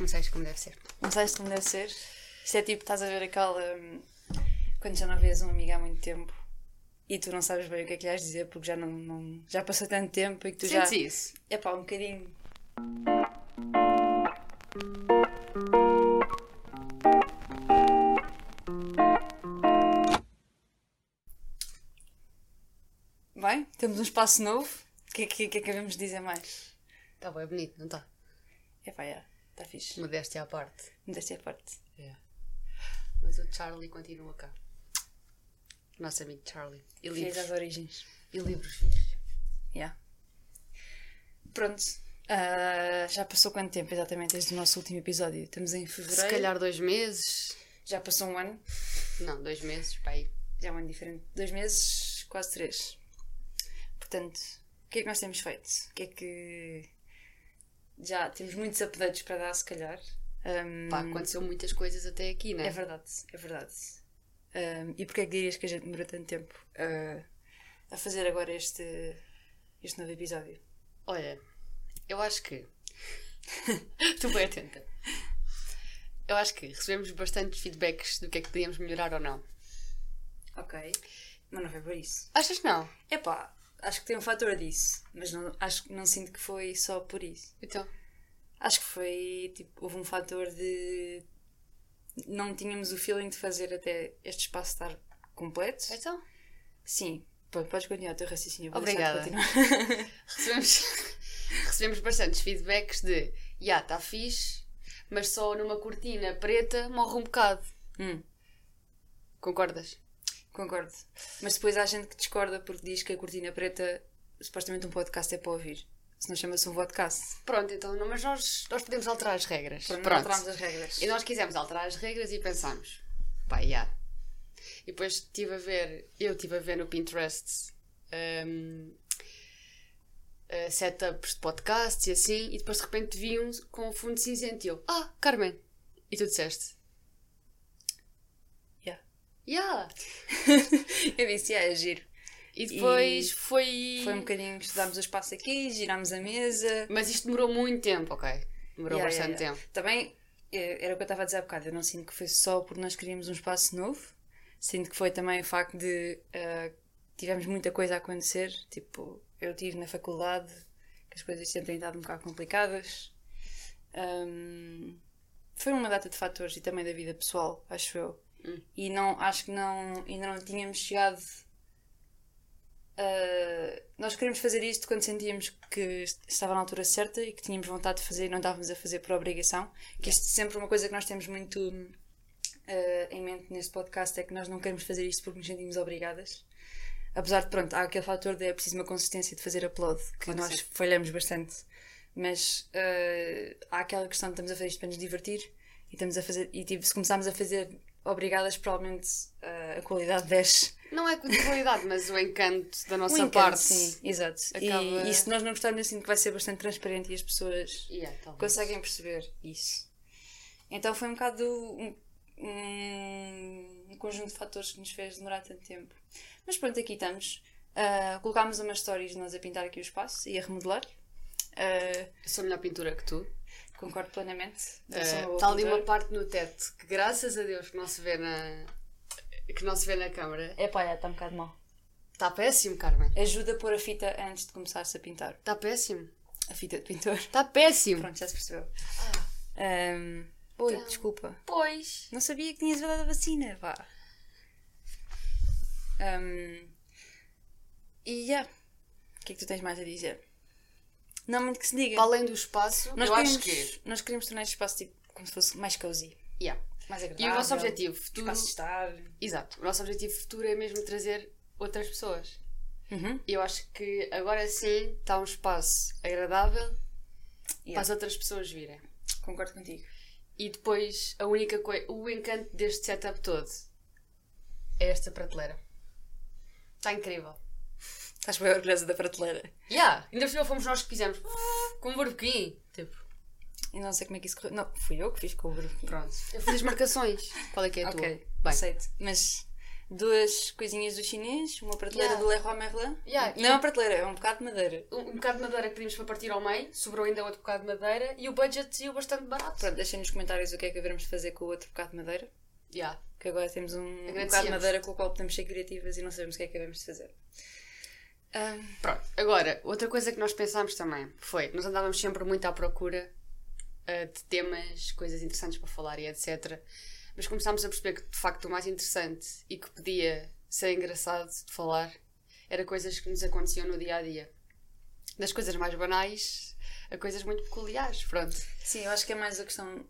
Começaste como deve ser. Começaste como deve ser. Isto é tipo, estás a ver aquela. hum, Quando já não vês um amigo há muito tempo e tu não sabes bem o que é que lhe has de dizer porque já não, não- já passou tanto tempo e que tu já. Sentes isso? É pá, um bocadinho. Bem, temos um espaço novo. O que é que, que, é que devemos dizer mais? Está bem bonito, não está? É pá, é. Está fixe. Modéstia à parte. Desta é a parte. É. Mas o Charlie continua cá. Nosso amigo Charlie. E livros. às origens. E livros filhos. Yeah. Pronto. Ah, já passou quanto tempo exatamente desde o nosso último episódio? Estamos em fevereiro. Se calhar dois meses. Já passou um ano. Não, dois meses, aí. Já é um ano diferente. Dois meses, quase três. Portanto, o que é que nós temos feito? O que é que. Já temos muitos updates para dar, se calhar. Ahm, Pá, aconteceu muitas coisas até aqui, né? é verdade, é verdade. Ahm, e porquê é que dirias que a gente demorou tanto tempo ah, a fazer agora este, este novo episódio? Olha, eu acho que. Estou bem atenta. Eu acho que recebemos bastantes feedbacks do que é que podíamos melhorar ou não. Ok. Mas não foi por isso. Achas que não? Epá, acho que tem um fator disso, mas não, acho que não sinto que foi só por isso. Então. Acho que foi, tipo, houve um fator de. Não tínhamos o feeling de fazer até este espaço estar completo. Então. Sim, podes continuar o teu raciocínio. Obrigada. Recebemos, recebemos bastantes feedbacks de já está fixe, mas só numa cortina preta morre um bocado. Hum, Concordas? Concordo. Mas depois há gente que discorda porque diz que a cortina preta, supostamente um podcast é para ouvir. Se não chama-se um podcast. Pronto, então, não, mas nós, nós podemos alterar as regras. Pronto, Pronto. alterámos as regras. E nós quisemos alterar as regras e pensámos, pá, já. E depois estive a ver, eu estive a ver no Pinterest hum, eh, setups de podcasts e assim, e depois de repente vi um com o fundo cinzento e eu, ah, Carmen. E tu disseste, Yeah. Já. Eu disse, é, é giro. E depois E foi. Foi um bocadinho, estudámos o espaço aqui, girámos a mesa. Mas isto demorou muito tempo, ok? Demorou Yeah, bastante yeah, yeah. tempo. Também eh, era o que eu estava a dizer há bocado. Eu não sinto que foi só porque nós queríamos um espaço novo. Sinto que foi também o facto de eh, tivemos muita coisa a acontecer. Tipo, eu estive na faculdade, que as coisas sempre têm estado um bocado complicadas. Ahm, foi uma data de fatores e também da vida pessoal, acho eu. Hum. E não, acho que não, ainda não tínhamos chegado. a- nós queríamos fazer isto quando sentíamos que estava na altura certa e que tínhamos vontade de fazer e não estávamos a fazer por obrigação. Que isto é sempre uma coisa que nós temos muito eh, em mente neste podcast é que nós não queremos fazer isto porque nos sentimos obrigadas. Apesar de, pronto, há aquele fator de é preciso uma consistência de fazer upload, que nós falhamos bastante. Mas eh, há aquela questão de estamos a fazer isto para nos divertir e, estamos a fazer, e tipo, se começarmos a fazer obrigadas, provavelmente eh, a qualidade desce. Não é de qualidade, mas o encanto da nossa encanto, parte. Sim, exato. acaba- E, e se nós não gostarmos, sinto que vai ser bastante transparente e as pessoas Yeah, conseguem perceber isso. Então foi um bocado um, um- um conjunto de fatores que nos fez demorar tanto tempo. Mas pronto, aqui estamos. Ah, colocámos umas stories de nós a pintar aqui o espaço e a remodelar. Ah, Eu sou melhor pintura que tu. Concordo plenamente. Boa Está ali uma parte no teto que graças a Deus que não se vê na que não se vê na câmara. É pá, está um bocado mal. Está péssimo, Carmen. Ajuda a pôr a fita antes de começar-se a pintar. Está péssimo. A fita de pintor. Está péssimo. Pronto, já se percebeu. Ahm, oi, Então. desculpa. Pois. Não sabia que tinhas dado a vacina, vá. Ahm, e já. O que é que tu tens mais a dizer? Não muito que se diga. Para além do espaço, nós, eu queremos, acho que. nós queremos tornar este espaço tipo, como se fosse mais cozy. Yeah. Mais E agradável. o nosso objetivo futuro. Espaço de estar. Exato. O nosso objetivo futuro é mesmo trazer outras pessoas. Uhum. E eu acho que agora sim está um espaço agradável para Yeah. as outras pessoas virem. Concordo contigo. E depois a única coisa, o encanto deste setup todo é esta prateleira. Está incrível. Estás bem orgulhosa da prateleira. Yeah, ainda por cima fomos nós que fizemos com um barbequim. Tipo, E não sei como é que isso correu. Não, fui eu que fiz com o grupo. pronto. Eu fiz as marcações. Qual é que é a tua? Ok, Bem, aceito. Mas duas coisinhas do chinês, uma prateleira Yeah. do Leroy Merlin. Yeah, não é uma prateleira, é um bocado de madeira. Um, um bocado de madeira que pedimos para partir ao meio, sobrou ainda outro bocado de madeira e o budget saiu bastante barato. Pronto, deixem nos comentários o que é que haveremos de fazer com o outro bocado de madeira. Yeah. Que agora temos um, um bocado de madeira com o qual podemos ser criativas e não sabemos o que é que devemos de fazer. Pronto, agora, outra coisa que nós pensámos também foi nós andávamos sempre muito à procura ah, de temas, coisas interessantes para falar e etc. Mas começámos a perceber que de facto o mais interessante e que podia ser engraçado de falar era coisas que nos aconteciam no dia a dia. Das coisas mais banais a coisas muito peculiares, pronto. sim, eu acho que é mais a questão.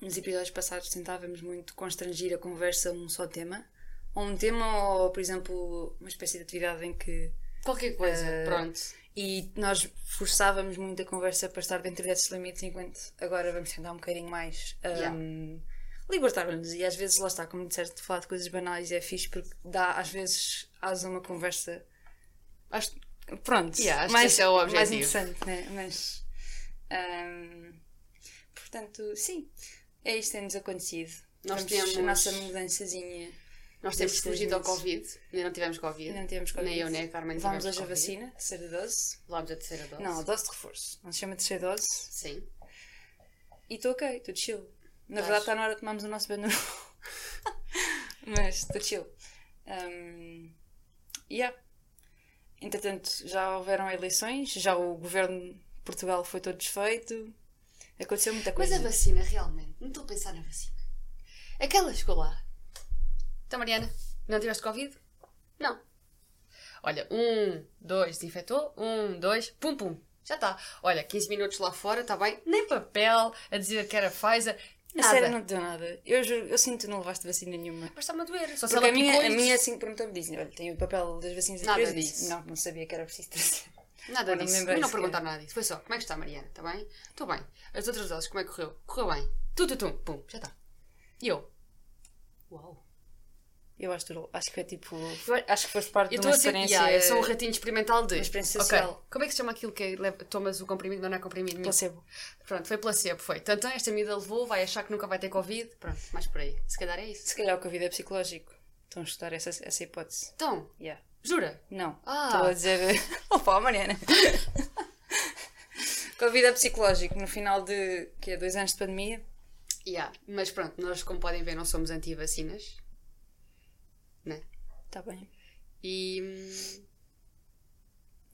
Nos episódios passados tentávamos muito constrangir a conversa a um só tema. Ou um tema, ou por exemplo, uma espécie de atividade em que. Qualquer coisa, Ah, pronto. E nós forçávamos muito a conversa para estar dentro desses limites, enquanto agora vamos tentar um bocadinho mais. ahm, Libertar-nos. E às vezes, lá está, como disseste, falar de coisas banais é fixe porque dá, às vezes, asa uma conversa Acho Pronto, Yeah, acho que mais, esse é o mais objetivo. interessante, né? Mas. ahm, portanto, sim, é isto que tem-nos acontecido. Nós Vamos temos- a nossa mudançazinha. Nós temos Destes fugido ao. Covid, ainda não tivemos Covid. Não temos Covid. Nem eu, nem a Carmen Vamos tivemos hoje a vacina, terceira dose. Levámos a terceira dose. Não, a dose de reforço. Não se chama terceira dose. Sim. E estou ok, estou chill. Na Estás. verdade está na hora de tomarmos o nosso banho. Mas estou chill. Um, yeah. Entretanto, já houveram eleições, já o governo de Portugal foi todo desfeito. Aconteceu muita Mas coisa. a vacina, realmente, não estou a pensar na vacina. Aquela chegou lá. Então, Mariana, não tiveste Covid? Não. Olha, um, dois, desinfetou. Um, dois, pum, pum. Já está. Olha, 15 minutos lá fora, está bem. Nem papel a dizer que era Pfizer. A Nada. sério, não te deu nada. Eu, juro- eu sinto que não levaste vacina nenhuma. Mas está-me a doer. Só se Porque ela a minha, a minha assim que perguntou-me, dizem: Olha, tem o papel das vacinas Nada. Eu disse, disso. Não, não sabia que era preciso trazer. Nada não disso. não sequer. perguntar nada disso. Foi só, como é que está, Mariana? Está bem? Estou bem. As outras doses, como é que correu? Correu bem. Tu, tu, tu. Pum, já está. E eu? Uau. Eu acho, acho que é tipo. Acho que foste parte Eu de uma experiência. Yeah, eu sou um ratinho experimental de. Uma experiência Ok, social. Como é que se chama aquilo que é, leva- tomas o comprimido, não é comprimido nenhum? placebo. Pronto, foi placebo, foi. Tanto esta medida levou, vai achar que nunca vai ter Covid. Pronto, mais por aí. Se calhar é isso. Se calhar o Covid é psicológico. Estão a estudar essa, essa hipótese. Então, Yeah. jura? Não. Ah. Estou a dizer. Opa, Mariana. Covid é psicológico. No final de. que é dois anos de pandemia. Yeah. Mas pronto, nós, como podem ver, não somos anti-vacinas. Está Tá bem. E hum,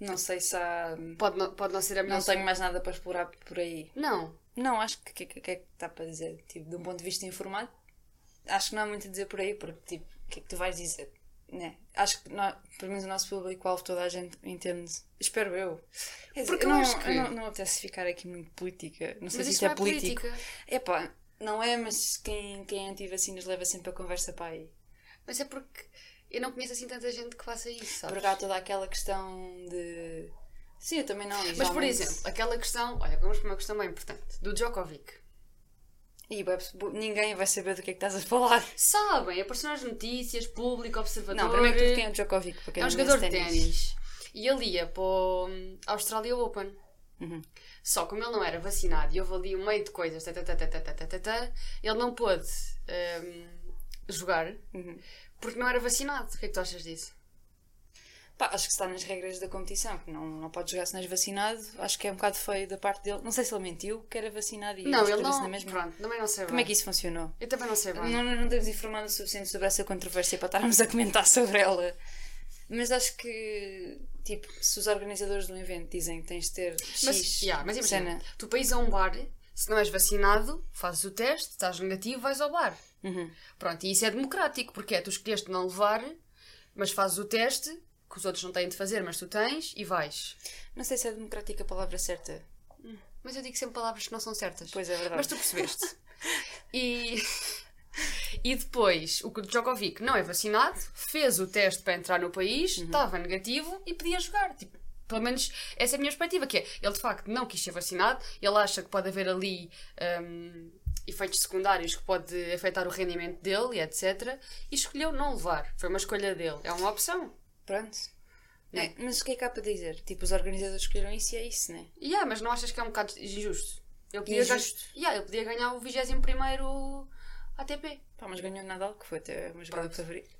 Não sei se há. pode não, pode não ser a melhor. Não tenho mais nada para explorar por aí. Não. Não, acho que o que, que, é que está para dizer? Tipo, de um ponto de vista informado, acho que não há muito a dizer por aí, porque, tipo, o que é que tu vais dizer? Né? Acho que, nós, pelo menos o nosso público-alvo, toda a gente entende. Espero eu. Quer dizer, Porque eu não, acho que- não, não apetece ficar aqui muito política. Não sei Mas se isto é é político. política. Epá, não é, mas quem, quem é anti-vacinas leva sempre a conversa para aí. Mas é porque eu não conheço assim tanta gente que faça isso, é sabes? Por cá toda aquela questão de. Sim, eu também não. Mas, por exemplo, aquela questão. Olha, vamos para uma questão bem importante: do Djokovic. E ninguém vai saber do que é que estás a falar. Sabem, é apareceu nas notícias, público, observador. Não, primeiro que tudo, quem é o Djokovic? Porque é um é jogador de ténis. E ele ia para o hum, Australia Open. Uhum. Só como ele não era vacinado e houve ali um meio de coisas, tata, tata, tata, ele não pôde um, jogar. Uhum porque não era vacinado. O que é que tu achas disso? Pá, acho que está nas regras da competição, que não, não pode jogar se não és vacinado. Acho que é um bocado feio da parte dele. Não sei se ele mentiu que era vacinado e não, ele não. na mesma. Pronto, também não sei Como bem. é que isso funcionou? Eu também não sei bem. Não, não, não temos informado o suficiente sobre essa controvérsia para estarmos a comentar sobre ela. Mas acho que, tipo, se os organizadores do evento dizem que tens de ter X Mas, yeah, mas imagina, cena. tu ires a um bar, se não és vacinado, fazes o teste, estás negativo, vais ao bar. Uhum. Pronto, e isso é democrático, porque é tu escolheste não levar, mas fazes o teste, que os outros não têm de fazer, mas tu tens, e vais. Não sei se é democrática a palavra certa. Mas eu digo sempre palavras que não são certas. Pois é verdade. Mas tu percebeste. e, e depois, o Djokovic não é vacinado, fez o teste para entrar no país, Uhum. estava negativo e podia jogar. Tipo, pelo menos essa é a minha perspectiva, que é, ele de facto não quis ser vacinado, ele acha que pode haver ali hum, efeitos secundários que pode afetar o rendimento dele e etc. E escolheu não levar. Foi uma escolha dele. É uma opção. Pronto. Não. É, mas o que é que há para dizer? Tipo, os organizadores escolheram isso e é isso, né? E yeah, mas não achas que é um bocado injusto? Ele podia, Injusto? Ganhar, yeah, ele podia ganhar o 21 ATP. Pá, mas ganhou Nadal, que foi até o meu jogador favorito.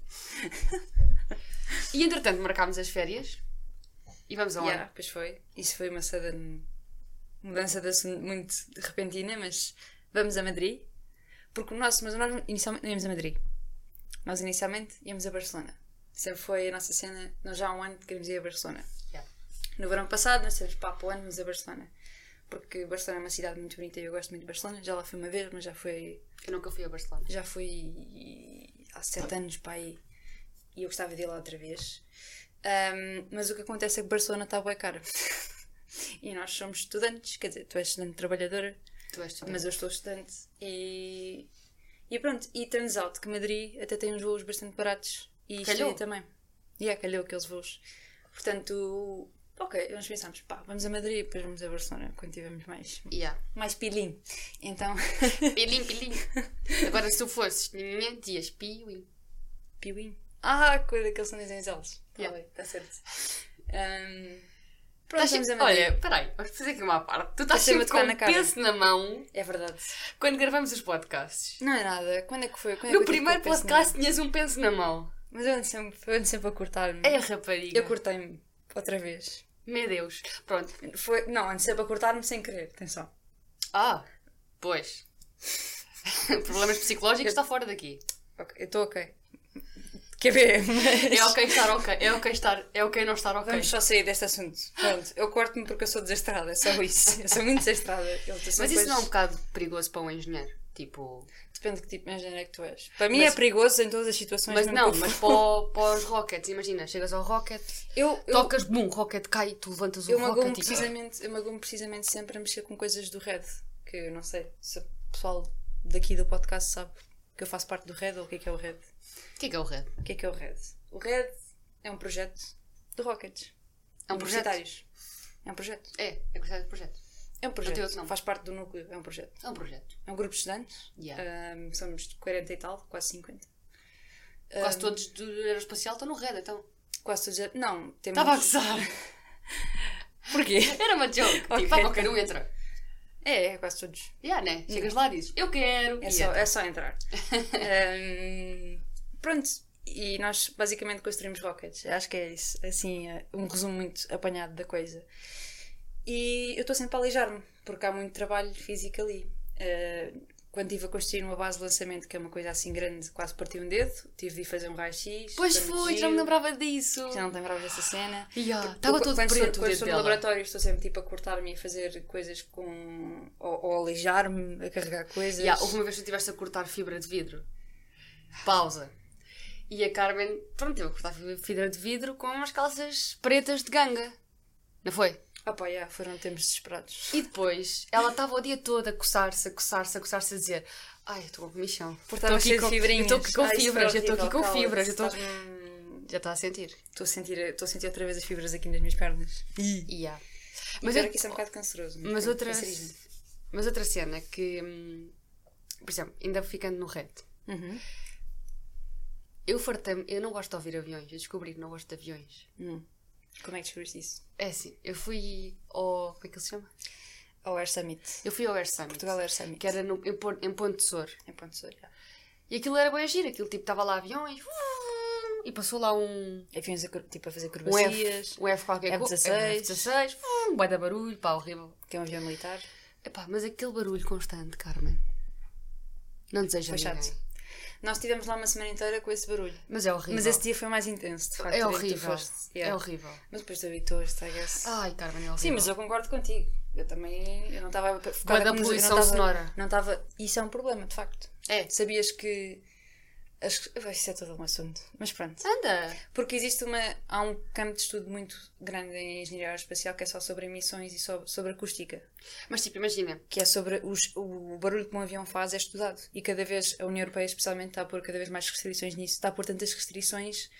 E entretanto marcámos as férias e vamos aonde? Yeah, pois foi. Isso foi uma sudden mudança de assunto muito repentina, mas vamos a Madrid. Porque o nosso, mas nós inicialmente não íamos a Madrid. Nós inicialmente íamos a Barcelona. Sempre foi a nossa cena, nós já há um ano que queremos ir a Barcelona. Yeah. No verão passado nós temos pá, para o ano vamos a Barcelona. Porque Barcelona é uma cidade muito bonita e eu gosto muito de Barcelona. Já lá fui uma vez, mas já foi Eu nunca fui a Barcelona. já fui há sete anos para aí e eu gostava de ir lá outra vez. Ahm, mas o que acontece é que Barcelona está bem cara. e nós somos estudantes, quer dizer, tu és estudante trabalhadora. Mas eu estou estudante e. E pronto, e turns out que Madrid até tem uns voos bastante baratos e Calhou. Também. E é, calhou aqueles voos. Portanto, ok, nós pensámos, pá, vamos a Madrid e depois vamos a Barcelona quando tivermos mais, Yeah. mais pilim. Então, Pilim, pilim. Agora se tu fosses, dizias piuim. Piuim. Ah, coisa que eles são dizem eles. Yeah. Está certo. Ahm, pronto, Estás sempre-. Olha, peraí, vamos fazer aqui uma parte. Tu estás sempre a sempre com um penso na mão É verdade. quando gravamos os podcasts. Não é nada. Quando é que foi? Quando é No que eu tive primeiro podcast tinhas um penso na mão. Mas eu ando sempre, eu ando sempre a cortar-me. É rapariga. Eu cortei-me outra vez. Meu Deus. Pronto. Foi, não, ando sempre a cortar-me sem querer. Atenção. Ah, pois. Problemas psicológicos está fora daqui. Ok, eu estou ok. Quer ver? Mas... É ok estar ok. É ok estar. É ok não estar ok. Vamos só sair deste assunto. Pronto, eu corto-me porque eu sou desastrada, é só isso. Eu sou muito desastrada. Mas isso não é um bocado perigoso para um engenheiro? Tipo. Depende de que tipo de engenheiro é que tu és. Para mim Mas- é perigoso em todas as situações. Mas não, mas para, o- para os rockets, imagina, chegas ao rocket, Eu, eu, tocas, bum, rocket cai, tu levantas o eu rocket e. precisamente, eu magoo-me precisamente sempre a mexer com coisas do Red. Que eu não sei se o pessoal daqui do podcast sabe que eu faço parte do Red ou o que é que é o Red. O que é que é o red? O que é que é o Red? O Red é um projeto de Rockets. É um projeto? É um projeto. É, é gostar de projeto. É um projeto. nome. Faz parte do núcleo. É um projeto. É um projeto. É um grupo de estudantes. Yeah. Ahm, somos 40 e tal, quase 50. Quase todos do aeroespacial estão no red, então. Quase todos. Não, temos. Estava a gozar. Porquê? Era uma joke. Ok, Tipo, ah, então. qualquer um entra. É, é quase todos. Yeah, né? Chegas lá e dizes, eu quero. É só, é só entrar. Ahm, pronto. E nós basicamente construímos rockets. Acho que é isso. Assim, é um resumo muito apanhado da coisa. E eu estou sempre a aleijar-me, porque há muito trabalho físico ali. Ah, quando estive a construir uma base de lançamento, que é uma coisa assim grande, quase parti um dedo, tive de ir fazer um raio-x. Pois foi, já me lembrava disso. Já não te lembravas dessa cena? Yeah, Tipo, Estava eu, todo quando preto quando estou no laboratório estou sempre tipo a cortar-me e a fazer coisas com. ou, ou aleijar-me, a carregar coisas. Yeah, houve uma vez que estiveste a cortar fibra de vidro. Pausa. E a Carmen, pronto, teve a cortar fibra de vidro com umas calças pretas de ganga. Não foi? Ah pá, yeah, foram tempos desesperados. E depois, ela estava o dia todo a coçar-se, a coçar-se, a coçar-se, a dizer Ai, eu estou com comichão. Cheio de com, fibrinhas. estou aqui com fibras, estou aqui com fibras, estou... Já está a sentir. Estou a sentir, estou a sentir outra vez as fibras aqui nas minhas pernas. Yeah. Mas eu, aqui isso é um bocado canceroso. mas, pronto, outra, mas outra cena que, hum, por exemplo, ainda ficando no red, Uhum. eu fartei eu não gosto de ouvir aviões, eu descobri que não gosto de aviões. Hum. Como é que descobriste isso? É assim, eu fui ao. Como é que ele se chama? Ao Air Summit. Eu fui ao Air Summit, Portugal Air Summit. que era no, em, em Ponte Sor. Em Ponte Sor, já. E aquilo era bem agir, aquilo tipo estava lá aviões e passou lá um. Aviões a, tipo a fazer Um F, um F qualquer coisa. F-16. F-16, um bué de barulho, pá, horrível. que é um avião militar. Epá, mas aquele barulho constante, Carmen. Não deseja Foi chato. Nós estivemos lá uma semana inteira com esse barulho. Mas é horrível. Mas esse dia foi mais intenso, de facto. é horrível. foste. Yeah. É horrível. Mas depois tu habituaste, I guess. Ai, Carmen, é horrível. Sim, mas eu concordo contigo. Eu também eu não estava focada da poluição sonora. Não estava. Isso é um problema, de facto. É. Sabias que. As... Isso é todo um assunto. Mas pronto. Anda! Porque existe uma. Há um campo de estudo muito grande em engenharia aeroespacial que é só sobre emissões e só sobre acústica. Mas tipo, imagina. Que é sobre os, o barulho que um avião faz é estudado. E cada vez a União Europeia, especialmente, está a pôr cada vez mais restrições nisso. Está a pôr tantas restrições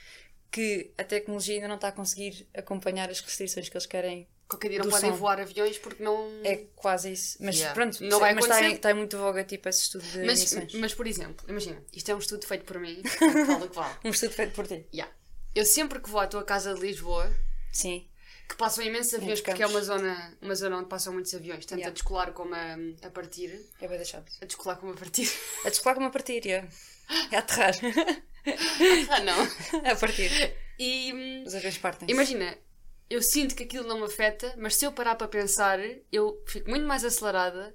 que a tecnologia ainda não está a conseguir acompanhar as restrições que eles querem. Qualquer dia não podem som. voar aviões porque não. É quase isso. Mas Yeah. pronto, Não vai mas está, em, está em muito voga tipo esse estudo de Mas, emissões. mas, por exemplo, imagina, isto é um estudo feito por mim, vale o que vale. Um estudo feito por ti. Yeah. Eu sempre que vou à tua casa de Lisboa, Sim. que passam imensos aviões, porque é uma zona, uma zona onde passam muitos aviões, tanto Yeah. a descolar como a, a partir. É bem deixado. A descolar como a partir. A descolar como a partir, yeah. é aterrar. ah, não. a partir. E hum, Os aviões partem. imagina, eu sinto que aquilo não me afeta, mas se eu parar para pensar, eu fico muito mais acelerada.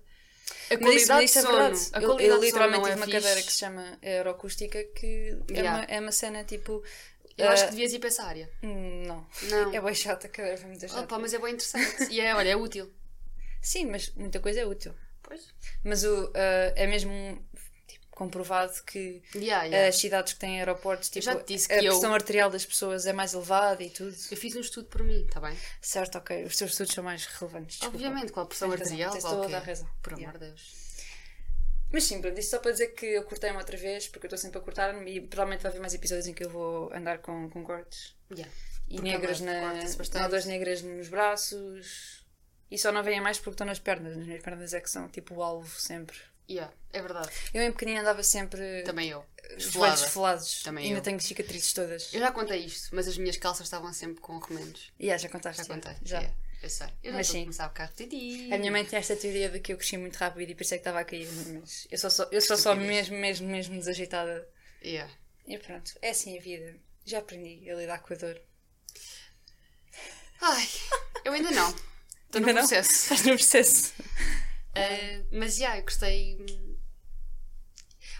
A qualidade mas isso é verdade. A Eu, qualidade eu de literalmente não tive é uma fixe. cadeira que se chama aeroacústica que é, Yeah. uma, é uma cena tipo. Eu acho ah, que devias ir para essa área. hum, Não. Não. É bem chata, a cadeira foi muito chata. Opa, mas é bem interessante. E é, olha, é útil. Sim, mas muita coisa é útil. Pois. Mas o, ah, é mesmo comprovado que Yeah, yeah. as cidades que têm aeroportos, tipo, a eu- pressão arterial das pessoas é mais elevada e tudo. Eu fiz um estudo por mim, está bem? Certo, ok. Os teus estudos são mais relevantes. desculpa. Obviamente, qual a pressão Tens arterial? tens toda a razão. Por amor de Deus. Mas sim, pronto, isto só para dizer que eu cortei-me outra vez, porque eu estou sempre a cortar-me e provavelmente vai haver mais episódios em que eu vou andar com, com cortes. Yeah. E Porque negras na. Nódoas negras nos braços. E só não vêm mais porque estão nas pernas. Nas minhas pernas é que são tipo o alvo sempre. Yeah, é verdade. Eu em pequenina andava sempre. Também eu. Os Esfolada. joelhos esfolados. Também Ainda eu. tenho cicatrizes todas. Eu já contei isto, mas as minhas calças estavam sempre com remendos. Yeah, já contaste. Já contei. Já. Yeah, eu sei. Eu já Mas a sim. começar a ficar repetitivo. A minha mãe tem esta teoria de que eu cresci muito rápido e isso é que estava a cair, mas eu sou só, eu sou só mesmo, mesmo, mesmo desajeitada. Yeah. E pronto, é assim a vida. Já aprendi a lidar com a dor. Ai, eu ainda não. Estou no Ainda não? processo. Estás no processo. Ah, mas já, eu gostei.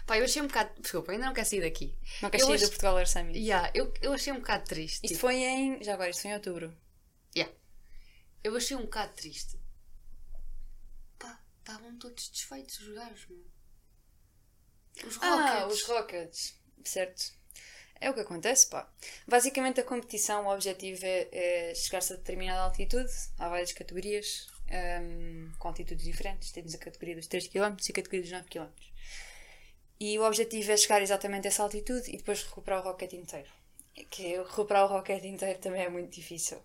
Pá, eu achei um bocado. Desculpa, ainda não quero sair daqui. Não queres Eu sair do Portugal Air Summit? Yeah, eu, eu achei um bocado triste. Isto tipo, foi em. Já agora, isto foi em outubro. yeah. Eu achei um bocado triste. Pá, estavam todos desfeitos os gajos, meu. Os Ah, Rockets. os Rockets. Certo. É o que acontece, pá. Basicamente a competição, o objetivo é, é chegar-se a determinada altitude. Há várias categorias hum, com altitudes diferentes. Temos a categoria dos 3 km e a categoria dos 9 km. E o objetivo é chegar exatamente a essa altitude e depois recuperar o rocket inteiro. Que é- recuperar o rocket inteiro também é muito difícil.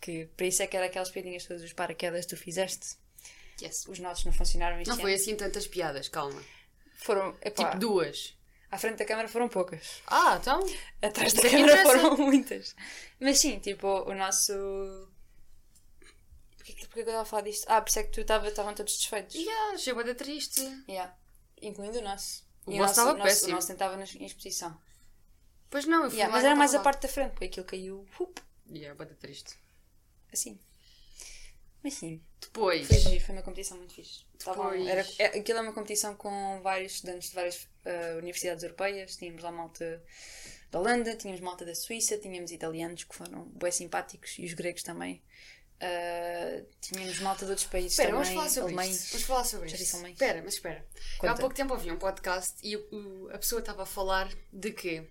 Que, para isso é que era aquelas piadinhas todas os paraquedas que tu fizeste. Yes. Os nossos não funcionaram Não ano. foi assim tantas piadas, calma. Foram, epá, Tipo duas. à frente da câmara foram poucas. Ah, então? Atrás da é câmara foram muitas. Mas sim, tipo, o nosso. Porquê, que- porquê que eu estava a falar disto? Ah, por isso é que tu estava- estavam todos desfeitos. Yeah, achei bué da triste. Yeah. Incluindo o nosso. O E vosso estava nosso, péssimo. O nosso tentava nas- em exposição. Pois não, eu fui Yeah, lá mas e era não mais a estava lá. parte da frente, porque aquilo caiu hup, Yeah, bué da triste. assim. Mas sim, Depois. foi giro, foi uma competição muito fixe. Estavam- Depois- era, é, aquilo é uma competição com vários estudantes de várias ah, universidades europeias. Tínhamos lá malta da Holanda, tínhamos malta da Suíça, tínhamos italianos que foram bem simpáticos e os gregos também. Ah, tínhamos malta de outros países Espera, também, vamos falar sobre alemães. isto. Vamos falar sobre alemães? Espera, mas espera. Há pouco tempo ouvi um podcast e o- a pessoa estava a falar de que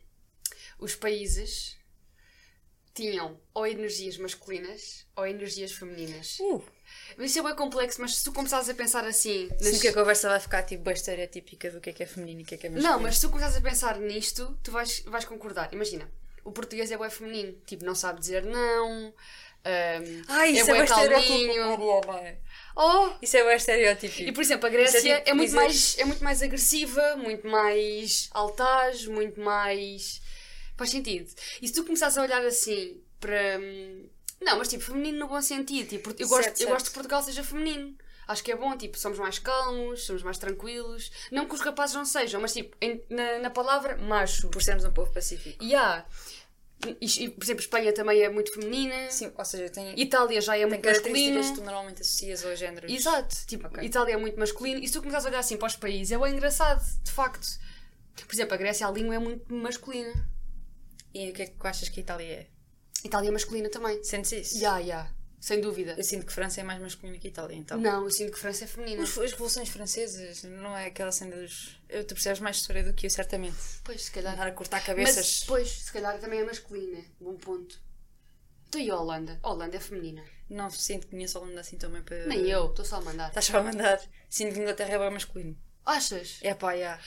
os países tinham ou energias masculinas ou energias femininas. Uh, Mas Isso é bem complexo, mas se tu começares a pensar assim. nas- sinto que a conversa vai ficar tipo bem estereotípica do que é que é feminino e o que é que é masculino. Não, mas se tu começares a pensar nisto, tu vais, vais concordar. Imagina, o português é bem feminino. Tipo, não sabe dizer não. Ahm, Ai, isso é, bem estereotípico. Oh! Isso é bem estereotípico. E por exemplo, a Grécia é tipo é, muito dizer- mais, é muito mais agressiva, muito mais altaz, muito mais. Faz sentido. E se tu começares a olhar assim para. hum, Não, mas tipo, feminino no bom sentido. Tipo, eu, gosto, Certo, eu gosto que Portugal seja feminino. Acho que é bom, tipo, somos mais calmos, somos mais tranquilos. Não que os rapazes não sejam, mas tipo, em- na, na palavra macho. Por sermos um povo pacífico. E há. E, por exemplo, Espanha também é muito feminina. Sim, ou seja, tem, Itália já é tem muito masculino. que tu normalmente associas aos géneros. Exato, tipo, Ok. Itália é muito masculino e se tu começares a olhar assim para os países é bem engraçado, de facto. Por exemplo, a Grécia, a língua é muito masculina. E o que é que tu achas que a Itália é? Itália é masculina também. Sentes isso? Já, já, sem dúvida. Eu sinto que França é mais masculina que Itália, então. Não, eu sinto que França é feminina. Os- As revoluções francesas, não é aquela cena dos. Eu, tu percebes mais história do que eu, certamente. Pois, se calhar. Andar a cortar Mas cabeças. depois, se calhar também é masculina. Bom ponto. Tu e a Holanda? A Holanda é feminina. Não sinto que conheço a Holanda assim também para. Nem eu, estou só a mandar. Estás só a mandar. Sinto que a Inglaterra é bem masculino. Achas? É pá, já.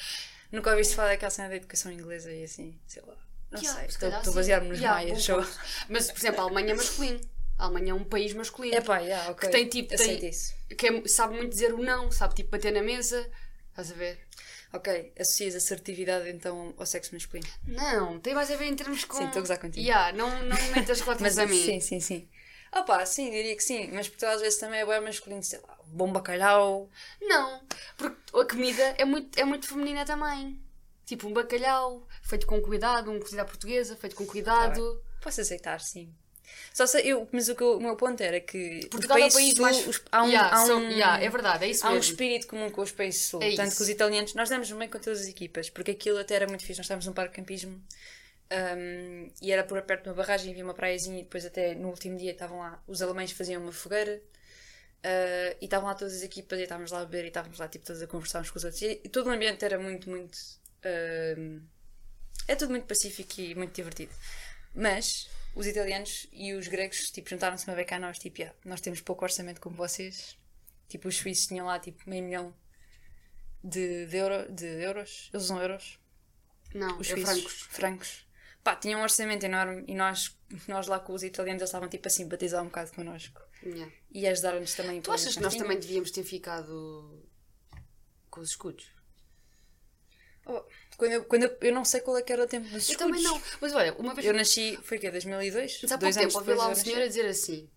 Nunca ouviste falar daquela cena da educação inglesa e assim, sei lá. Não sei, se estou a basear-me nos Ya, maias. Mas, por exemplo, a Alemanha é masculino. A Alemanha é um país masculino. É pá, já, ok. Que tem tipo. Tem, isso. que é- sabe muito dizer o não, sabe tipo bater na mesa. Estás a ver? Ok, associas assertividade então ao sexo masculino. Não, tem mais a ver em termos com. Sim, estou a gozar contigo. Yeah, não, não me metas cotas a mim. sim, sim, sim. Opa, sim, diria que sim. Mas Portugal às vezes também é bem masculino, sei lá, bom bacalhau. Não, porque a comida é muito, é muito feminina também. Tipo um bacalhau, feito com cuidado, um cozido à portuguesa, feito com cuidado. Posso aceitar, sim. Só sei, eu, mas o, que eu- o meu ponto era que Portugal é o país sul, mais. os- há um, Yeah, há so- um- yeah, é verdade, é isso há um mesmo. espírito comum com os países sul. É Tanto isso. que os italianos, nós damos bem com todas as equipas, porque aquilo até era muito fixe. Nós estávamos num parque de campismo um, e era por perto de uma barragem, havia uma praiazinha e depois até no último dia estavam lá, os alemães faziam uma fogueira. uh, e estavam lá todas as equipas e estávamos lá a beber e estávamos lá tipo todos a conversar uns com os outros e, e todo o ambiente era muito, muito um, é tudo muito pacífico e muito divertido mas os italianos e os gregos tipo, juntaram-se uma beca a nós, tipo, "Yeah, nós temos pouco orçamento como vocês. Tipo, os suíços tinham lá tipo meio milhão de, de, euro, de euros. Eles usam euros. Não, Os é suíços. francos. Francos. Pá, tinham um orçamento enorme e nós, nós lá com os italianos eles estavam tipo a simpatizar um bocado connosco. Yeah. E a ajudar-nos também. Tu achas que nós também devíamos ter ficado com os escudos? Oh, quando eu, quando eu, eu não sei qual é que era o tempo dos Eu também não. Mas olha, uma vez. Eu nasci, foi o quê? 2002? Mas há pouco tempo ouvi lá um senhor a dizer assim: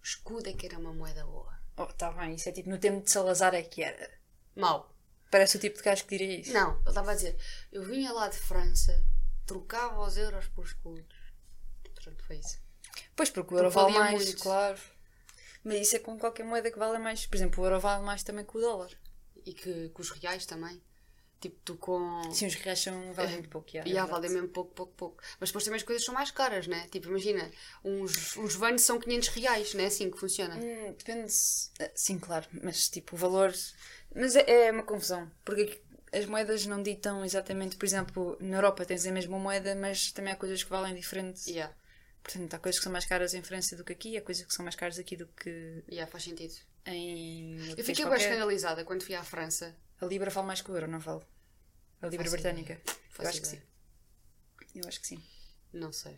o escudo é que era uma moeda boa. Oh, tá bem, isso é tipo no tempo de Salazar é que era. Mau. Parece o tipo de gajo que diria isso. Não, ele estava a dizer: eu vinha lá de França, trocava os euros por escudos. Pronto, foi isso. Pois, porque o euro vale mais, muito. claro. Mas isso é com qualquer moeda que vale mais. Por exemplo, o euro vale mais também que o dólar. E que com os reais também. Tipo, tu com. Sim, os reais são, valem muito pouco. yeah, E é há, verdade. valem mesmo pouco, pouco, pouco. Mas depois também as coisas são mais caras, né? Tipo, imagina, uns, uns vans são 500 reais, não é assim que funciona? Hum, depende. eh, Sim, claro. Mas tipo, o valor. Mas é, é uma confusão. Porque as moedas não ditam exatamente. Por exemplo, na Europa tens a mesma moeda, mas também há coisas que valem diferente. Yeah, Portanto, há coisas que são mais caras em França do que aqui, há coisas que são mais caras aqui do que yeah, faz sentido. em. Eu fiquei bem escandalizada quando fui à França. A Libra vale mais que o euro, não vale? A Libra britânica. Eu acho que sim. Eu acho que sim. Não sei.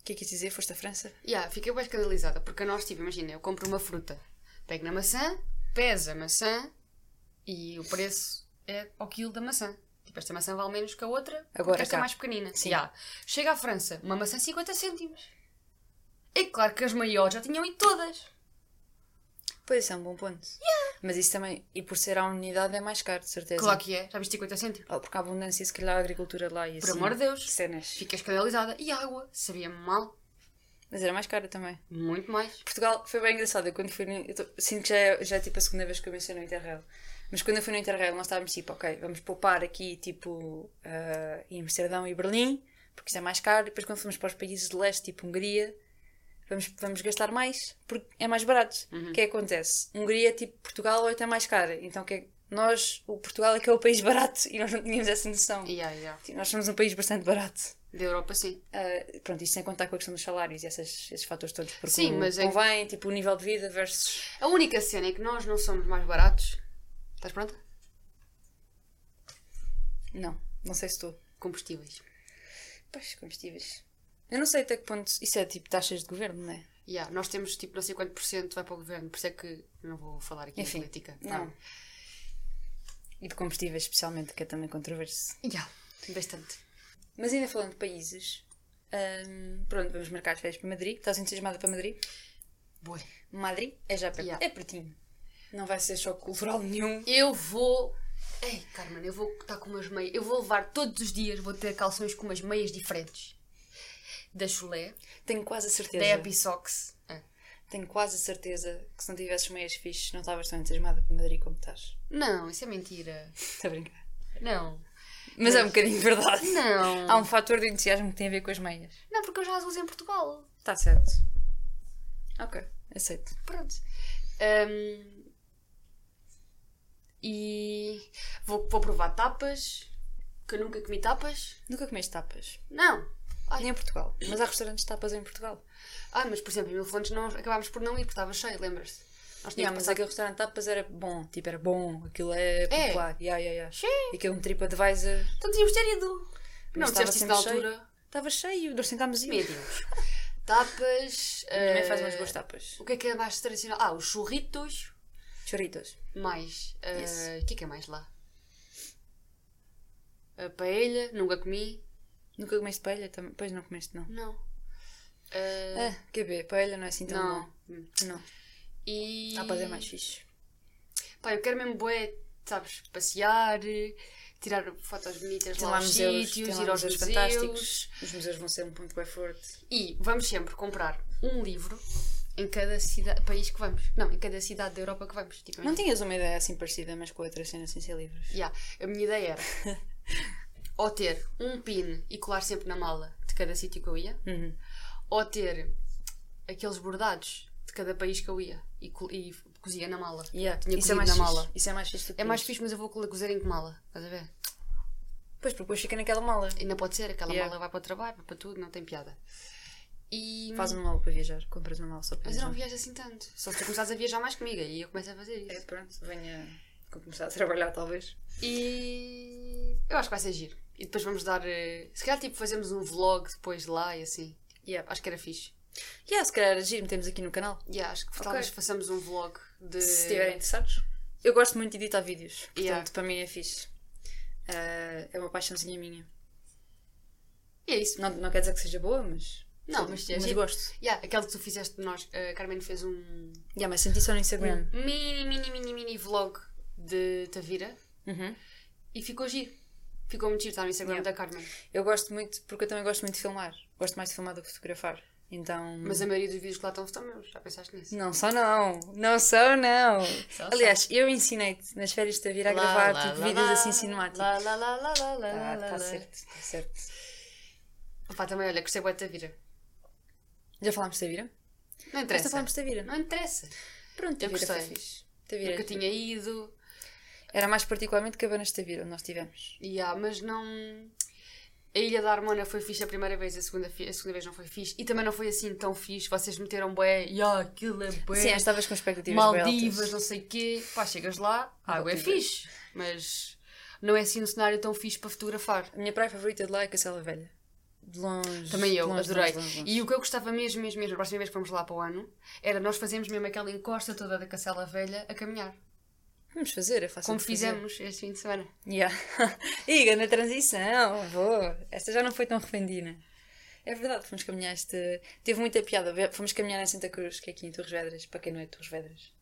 O que é que quis dizer? Foste à França? Yeah, fiquei bem escandalizada porque nós, tipo, imagina, eu compro uma fruta, pego na maçã, pesa a maçã e o preço é ao quilo da maçã. Tipo, esta maçã vale menos que a outra Agora porque esta cá. é mais pequenina. Sim. Yeah. Chega à França, uma maçã 50 cêntimos. É claro que as maiores já tinham ido todas. Pois, isso é um bom ponto. Mas isso também, e por ser à unidade, é mais caro, de certeza. Claro que é, já viste 50 cêntimos. Oh, porque a abundância, se calhar, a agricultura lá e Por assim. amor de Deus. Cenas. Fiquei escandalizada. E água? Sabia-me mal. Mas era mais cara também. Muito mais. Portugal foi bem engraçado. Eu quando fui no, eu tô- sinto que já é, já é tipo a segunda vez que eu menciono o Interrail. Mas quando eu fui no Interrail, nós estávamos tipo, ok, vamos poupar aqui tipo ah, em Amsterdão e Berlim, porque isso é mais caro. E depois quando fomos para os países de leste, tipo Hungria, vamos, vamos gastar mais porque é mais barato. O que é que acontece? Hungria, tipo Portugal, ou é mais cara. Então o que é- nós, o Portugal é que é o país barato e nós não tínhamos essa noção. Yeah, yeah. Tipo, Nós somos um país bastante barato. Da Europa, sim. Uh, pronto, isto sem contar com a questão dos salários e essas, esses fatores todos. Porque Sim, mas é- convém, tipo, o nível de vida versus. A única cena é que nós não somos mais baratos. Estás pronta? Não, não sei se estou. Combustíveis. Pois, combustíveis. Eu não sei até que ponto. Isso é tipo taxas de governo, não é? Yeah, nós temos tipo não sei quanto por cento vai para o governo, por isso é que não vou falar aqui Enfim, de política. não. E de combustíveis, especialmente, que é também controverso. Yeah, bastante. Mas ainda falando de países, hum, pronto, vamos marcar as férias para Madrid. Estás entusiasmada para Madrid? Boa. Madrid é já perto. Yeah. É pertinho. Não vai ser choque cultural nenhum. Eu vou. Ei, Carmen, eu vou estar com umas meias. Eu vou levar todos os dias, vou ter calções com umas meias diferentes. Da Chulé, Tenho quase a certeza. da Episox. Ah. Tenho quase a certeza que se não tivesses meias fixes, não estavas tão entusiasmada para Madrid como estás. Não, isso é mentira. Estou a brincar. Não. Mas, é um bocadinho verdade. Não. Há um fator de entusiasmo que tem a ver com as meias. Não, porque eu já as uso em Portugal. Está certo. Ok, aceito. Pronto. Ahm, e vou, vou provar tapas. Que eu nunca comi tapas. Nunca comeste tapas. Não. Ai. Nem em Portugal. Mas há restaurantes de tapas em Portugal. Ah, mas por exemplo, em Mil Fontes nós acabámos por não ir porque estava cheio, lembras-te? Nós Yeah, mas aquele restaurante de tapas era bom. Tipo, era bom. Aquilo é popular. Yeah, yeah, yeah. Cheio. E aquele um TripAdvisor. Então tínhamos ter ido. Mas não, estava disseste isso na sempre cheio. altura. Estava cheio. Nós tentámos ir. Meu Deus. Tapas. A minha mãe eh, faz umas boas tapas. O que é que é mais tradicional? Ah, os churritos. Choritos. Mais. eh, Yes. O que é que é mais lá? A paella, nunca comi. Nunca comeste paella? Também? Pois não comeste, não. Não. Ah, Ah, QB, paella não é assim tão não. bom. Hum. Não. E. Dá para fazer mais fixe. Pá, eu quero mesmo bué, sabes, passear, tirar fotos bonitas Tem lá aos museus, sítios, ir aos museus fantásticos. Os museus vão ser um ponto bem forte. E vamos sempre comprar um livro em cada cidade, país que vamos. Não, em cada cidade da Europa que vamos. Tipo, Não tinhas uma ideia assim parecida, mas com outra cena sem ser livros? Yeah, a minha ideia era ou ter um pin e colar sempre na mala de cada sítio que eu ia, Uhum. ou ter aqueles bordados de cada país que eu ia e, co- e cozia na mala. Yeah. Tinha Isso é mais na fixe. mala. Isso é mais fixe É mais fixe, mas eu vou cozer em que mala? Estás a ver? Pois, porque depois fica naquela mala. Ainda pode ser, aquela Yeah. mala vai para o trabalho, vai para tudo, não tem piada. E... Faz uma mala para viajar. Compras uma mala só para Mas eu viajar. não viajo assim tanto. Só se tu começares a viajar mais comigo e eu começo a fazer É, isso. pronto, venha começar a trabalhar talvez. E eu acho que vai ser giro. E depois vamos dar. eh, Se calhar tipo fazemos um vlog depois de lá e assim. Yeah. Acho que era fixe. Yeah, se calhar era giro, metemos aqui no canal. Yeah, acho que talvez façamos um vlog de. Se estiverem interessados. Eu gosto muito de editar vídeos, portanto Yeah. para mim é fixe. Ah, é uma paixãozinha minha. E é isso. Não, não quer dizer que seja boa, mas. Não, mas é mas gosto. Yeah, aquele que tu fizeste de nós. A Carmen fez um. Yeah, mas senti só no Instagram. Mini, mini, mini, mini vlog de Tavira Uhum. e ficou giro. Ficou muito giro, está no Instagram Yeah. da Carmen. Eu gosto muito, porque eu também gosto muito de filmar. Gosto mais de filmar do que fotografar. Então. Mas a maioria dos vídeos que lá estão são meus. Já pensaste nisso? Não só não. Não só não. Só, Aliás, eu ensinei-te nas férias de vir a gravar Lá, tipo lá, vídeos lá, assim cinemáticos. Lá, lá, lá, lá, lá, lá, Tá, lá, tá lá. certo, tá certo. Opa, também olha, gostei bué de Tavira. Já falámos de Tavira? Não interessa. falámos de Tavira. Não interessa. Pronto, Eu foi gostei. fixe. Tavira. Nunca tinha ido. Era mais particularmente Cabanas de Tavira, onde nós estivemos. Yeah, mas não. A Ilha da Harmona foi fixe a primeira vez, a segunda, a segunda vez não foi fixe. E também não foi assim tão fixe. Vocês meteram bué. Yeah, aquilo é bué. Sim, estavas com expectativas Maldivas, não sei o quê. Pá, chegas lá, a água é fixe. Mas não é assim um cenário tão fixe para fotografar. A minha praia favorita de lá é Cacela Velha. De longe. Também eu, longe, adorei. longe, longe. E o que eu gostava mesmo, mesmo, mesmo, a próxima vez que vamos lá para o ano, era nós fazermos mesmo aquela encosta toda da Cacela Velha a caminhar. Vamos fazer, é fácil Como de fazer. fizemos este fim de semana. Yeah. Iga, na transição, vou. Esta já não foi tão repentina. É verdade, fomos caminhar este. Teve muita piada. Fomos caminhar em Santa Cruz, que é aqui em Torres Vedras, para quem não é de Torres Vedras.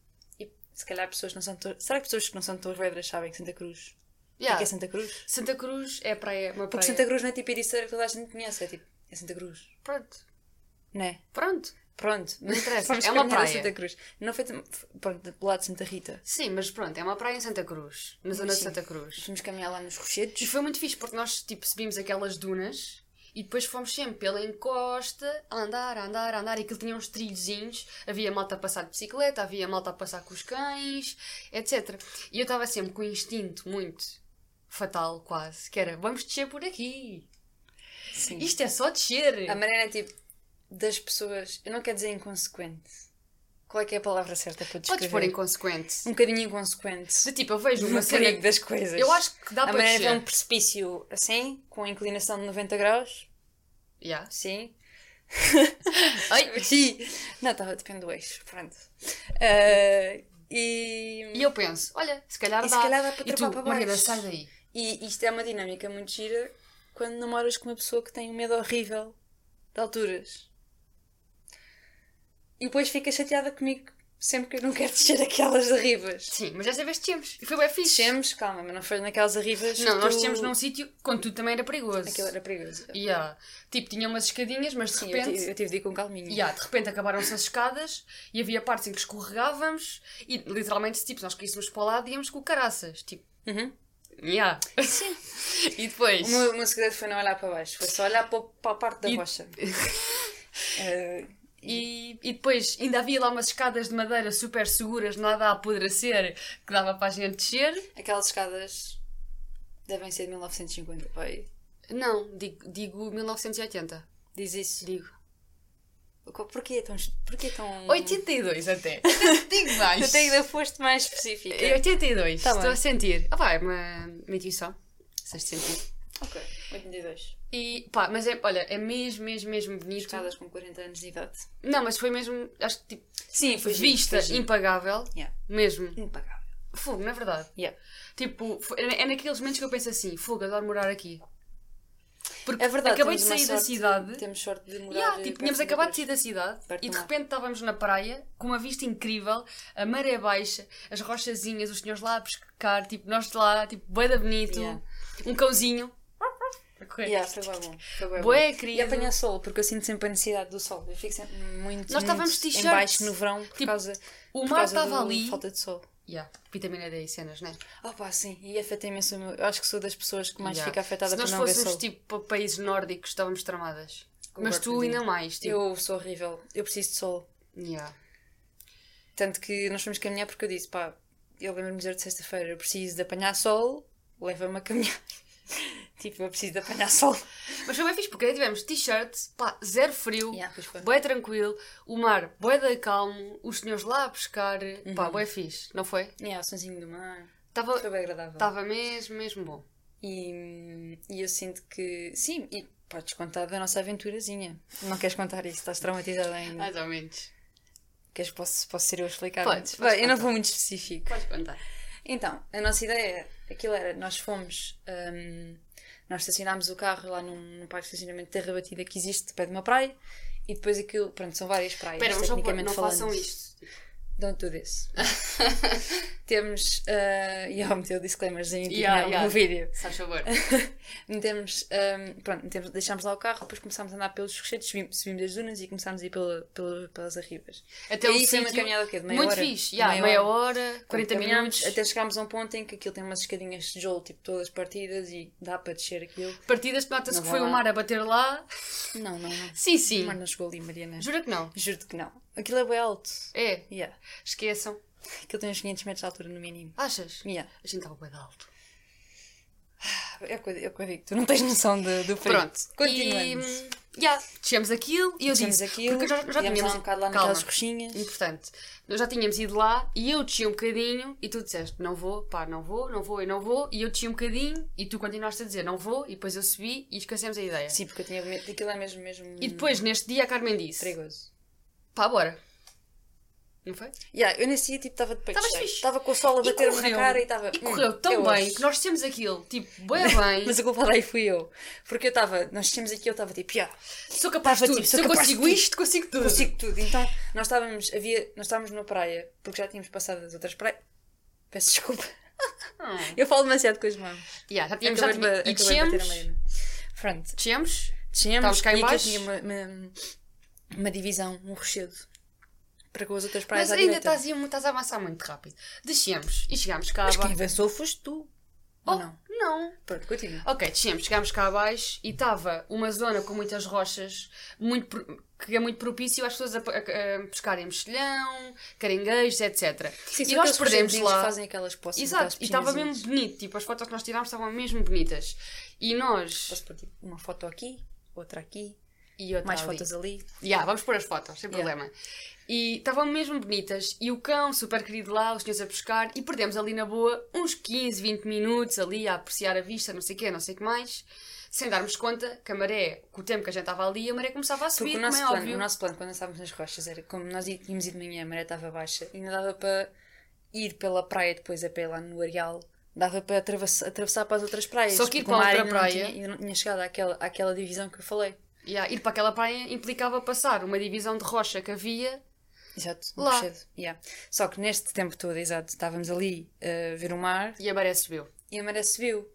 E se calhar pessoas que não são Torres. Será que pessoas que não são de Torres Vedras sabem que Santa Cruz? O que é Yeah. que é Santa Cruz? Santa Cruz é praia, uma Porque praia. Santa Cruz não é tipo Ericeira que toda a gente conhece, é tipo. É Santa Cruz. Pronto. Não é? Pronto. Pronto. Não interessa, é uma praia. Santa Cruz. Não foi. Pronto, do lado de Santa Rita. Sim, mas pronto, é uma praia em Santa Cruz, na zona de. Santa Cruz. Fomos caminhar lá nos E rochedos. foi muito fixe porque nós tipo subimos aquelas dunas e depois fomos sempre pela encosta a andar, a andar, a andar e aquilo tinha uns trilhozinhos. Havia malta a passar de bicicleta, havia malta a passar com os cães, etc. E eu estava sempre com um instinto muito fatal, quase, que era vamos descer por aqui. Sim. Isto é só descer. A Mariana é tipo das pessoas. Eu não quero dizer inconsequente. Qual é que é a palavra certa para descrever? Podes pôr inconsequente. Um bocadinho inconsequente. De tipo, eu vejo uma perigo das coisas. Eu acho que dá a para Mariana vê descer. um precipício assim, com inclinação de 90 graus. Yeah. Sim. Ai. Sim. Não, estava depende do eixo. Pronto. Ah, e. E eu penso, olha, se calhar E se dá. calhar dá para e tu, para baixo. sai daí. E isto é uma dinâmica muito gira quando namoras com uma pessoa que tem um medo horrível de alturas. E depois fica chateada comigo sempre que eu não quero descer aquelas arribas. Sim, mas desta vez descemos. E foi bem fixe. Descemos, calma, mas não foi naquelas arribas. Não, nós descemos num sítio quando tudo também era perigoso. Aquilo era perigoso. Yeah. Tipo, tinha umas escadinhas, mas de Sim, eu repente. tive, eu tive de ir com calminha. Yeah, de repente acabaram-se as escadas e havia partes em que escorregávamos e literalmente, tipo, nós caíssemos para o lado íamos com caraças. Tipo, Uhum. yeah. Sim. e depois. O meu, o meu segredo foi não olhar para baixo, foi só olhar para, para a parte da E- rocha. Eh, E, e depois ainda havia lá umas escadas de madeira super seguras, nada a apodrecer, que dava para a gente descer. aquelas escadas devem ser de 1950, pai. Não, digo, digo 1980. Diz isso. Digo. Porquê tão. Porquê tão. 82 até. digo mais. Até ainda foste mais específica. É 82, Tá estou bem. a sentir. Ah, pá, é uma, uma intuição. Sexto sentido. Ok, 82. E pá, mas é, olha, é mesmo, mesmo, mesmo bonito. Escadas com 40 anos de idade. Não, mas foi mesmo, acho que tipo, Sim, foi giro, vista foi impagável. Yeah. Mesmo. Impagável. Fogo, na verdade. Yeah. Tipo, é é naqueles momentos que eu penso assim: fogo, adoro morar aqui. Porque É verdade, acabei de sair da sorte- cidade. Temos sorte de morar. Yeah, eh, tipo, tínhamos do acabado de sair da cidade e de repente estávamos na praia com uma vista incrível, a maré baixa, as rochazinhas, os senhores lá a pescar, tipo, nós lá, tipo, bué da bonito, Yeah. um cãozinho. A correr. Yeah, foi bem bom. Foi bem bom. querido. E apanhar sol, porque eu sinto sempre a necessidade do sol. Eu fico sempre muito, Nós estávamos muito em baixo no verão por Tipo, causa, o mar estava ali. falta de sol. Yeah, vitamina D e cenas, né? Ah pá, sim, e afeta imenso o meu... Eu acho que sou das pessoas que mais Yeah. fica afetada Se por nós não ver fôssemos sol. tipo para países nórdicos, estávamos tramadas. Mas Concordo tu ainda mais, tipo. Eu sou horrível. Eu preciso de sol. Yeah. Tanto que nós fomos caminhar porque eu disse, pá, eu lembro-me de dizer de sexta-feira, eu preciso de apanhar sol, leva-me a caminhar. Tipo, eu preciso de apanhar sol. Mas foi bem fixe, porque aí tivemos t-shirt, pá, zero frio, Yeah, bué tranquilo, o mar bué da calmo, os senhores lá a pescar, pá, Uhum. bué fixe, não foi? Yeah, o sonzinho do mar. Estava Foi bem agradável. estava mesmo, mesmo bom. E, e eu sinto que, sim, e podes contar da nossa aventurazinha. Não queres contar isso? Estás traumatizada ainda. Mais ou menos. Queres, posso, posso ser eu a explicar? Podes, Bem, podes eu não vou muito específico. Podes contar. Então, a nossa ideia, aquilo era, nós fomos, hum, nós estacionámos o carro lá num, num parque de estacionamento de terra batida que existe perto de uma praia e depois aquilo, pronto, são várias praias, Espera, mas não, tecnicamente não falando. façam isto. Don't do this. Temos, uh, e eu meti o disclaimerzinho tipo, Yeah, no, yeah. no vídeo. Faz favor. metemos, hum, pronto, metemos, deixámos lá o carro, depois começámos a andar pelos rochedos, subimos, subimos as dunas e começámos a ir pela, pela, pelas arribas. Até E o aí foi uma caminhada o quê? de meia Muito hora? fixe. Yeah, meia, hora, 40 Pronto, caminhámos minutos. Até chegámos a um ponto em que aquilo tem umas escadinhas de tijolo, tipo todas partidas e dá para descer aquilo. Partidas nota-se que foi vá o lá. mar a bater lá. Não, não, não. Sim, sim. O mar não chegou ali, Mariana. Jura que não? Juro-te que não. Aquilo é bem alto. É. Yeah. Esqueçam. Aquilo tem uns 500 metros de altura no mínimo. Achas? Yeah. A gente estava bem de alto. É que eu é o que eu digo, tu não tens noção de- do frio. Pronto. Continuamos. E, yeah, descemos aquilo e eu Descemos disse. aquilo, porque já, já tínhamos. lá um bocado lá calma, naquelas roxinhas. Importante. Nós já tínhamos ido lá e eu desci um bocadinho e tu disseste não vou, pá, não vou, não vou e não vou. E eu desci um bocadinho e tu continuaste a dizer não vou e depois eu subi e esquecemos a ideia. Sim, porque eu tinha medo. Aquilo é mesmo, mesmo E depois, neste dia, a Carmen disse: perigoso. Pá, bora. Não foi? Yeah, eu nesse dia tipo, estava de peito. Estava com o sol a bater-me na cara e estava. E hum, correu é tão bem hoje. que nós temos aquilo, tipo, bem bem. Mas a culpa daí fui eu. Porque eu estava, nós tínhamos aqui, eu estava tipo, yeah, sou capaz de Estava, tudo. tipo, Se eu consigo isto, consigo tudo. consigo tudo. Então, nós estávamos, havia, nós estávamos na praia, porque já tínhamos passado as outras praias. Peço desculpa. Ah. Eu falo demasiado com as mãos. Yeah, já tínhamos, já Acabei de, tínhamos, e descemos. Pronto. descemos, Descemos Estávamos cá em aquilo baixo. tinha uma, uma, uma divisão, um rochedo. Para com as outras praias mas à ainda direita. estás, a estás a avançar muito rápido. Descemos e chegámos cá Mas quem abaixo. avançou foste tu. Oh, Ou não? não. Pronto, continua. Ok, descemos, chegámos cá abaixo e estava uma zona com muitas rochas, muito, pro- que é muito propício às pessoas a, a- a pescarem mexilhão, caranguejos, etc. E nós perdemos lá. fazem aquelas poças. Exato, e estava mesmo bonito. Tipo, as fotos que nós tirámos estavam mesmo bonitas. E nós. Posso pôr tipo, uma foto aqui, outra aqui, mais ali. fotos ali. Ya, vamos pôr as fotos, sem Yeah. problema. E estavam mesmo bonitas. E o cão, super querido lá, os senhores a pescar. E perdemos ali na boa uns 15, 20 minutos ali a apreciar a vista, não sei o quê, não sei o que mais. Sem darmos conta que a maré, com o tempo que a gente estava ali, a maré começava a Porque subir, o nosso, é plano, óbvio. o nosso plano, quando nós estávamos nas rochas, era como nós í- tínhamos ido de manhã, a maré estava baixa, e ainda dava para ir pela praia depois a pé lá no Areal. Dava para atravessar, atravessar para as outras praias. Só que ir para outra não praia- ainda não tinha chegado àquela, àquela divisão que eu falei. Ya, ir para aquela praia implicava passar uma divisão de rocha que havia. Exato, no Lá. Rochedo. Yeah. Só que neste tempo todo, exato, estávamos ali a ver o mar E a maré subiu. e a maré subiu.